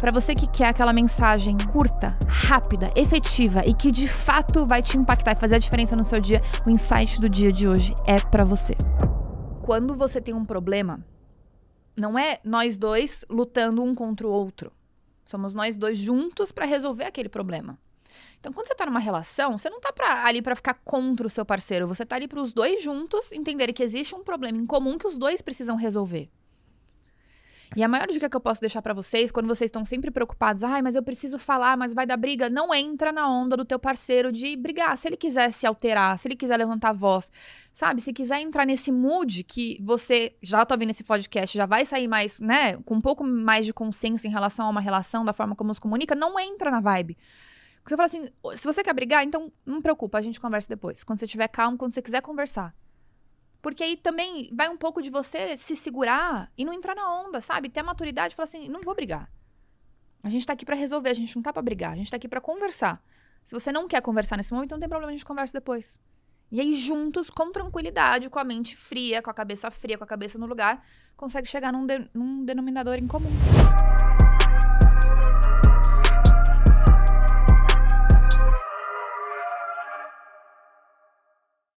Para você que quer aquela mensagem curta, rápida, efetiva e que de fato vai te impactar e fazer a diferença no seu dia, o insight do dia de hoje é para você. Quando você tem um problema, não é nós dois lutando um contra o outro. Somos nós dois juntos para resolver aquele problema. Então, quando você tá numa relação, você não tá pra, ali para ficar contra o seu parceiro, você tá ali para os dois juntos entenderem que existe um problema em comum que os dois precisam resolver. E a maior dica que eu posso deixar para vocês, quando vocês estão sempre preocupados, ai, mas eu preciso falar, mas vai dar briga, não entra na onda do teu parceiro de brigar. Se ele quiser se alterar, se ele quiser levantar a voz, sabe? Se quiser entrar nesse mood que você já tá vendo esse podcast, já vai sair mais, né, com um pouco mais de consciência em relação a uma relação, da forma como se comunica, não entra na vibe. Você fala assim, se você quer brigar, então não preocupa, a gente conversa depois. Quando você estiver calmo, quando você quiser conversar. Porque aí também vai um pouco de você se segurar e não entrar na onda, sabe? Ter a maturidade e falar assim: não vou brigar. A gente tá aqui para resolver, a gente não tá pra brigar, a gente tá aqui para conversar. Se você não quer conversar nesse momento, não tem problema, a gente conversa depois. E aí, juntos, com tranquilidade, com a mente fria, com a cabeça fria, com a cabeça no lugar, consegue chegar num, de, num denominador em comum.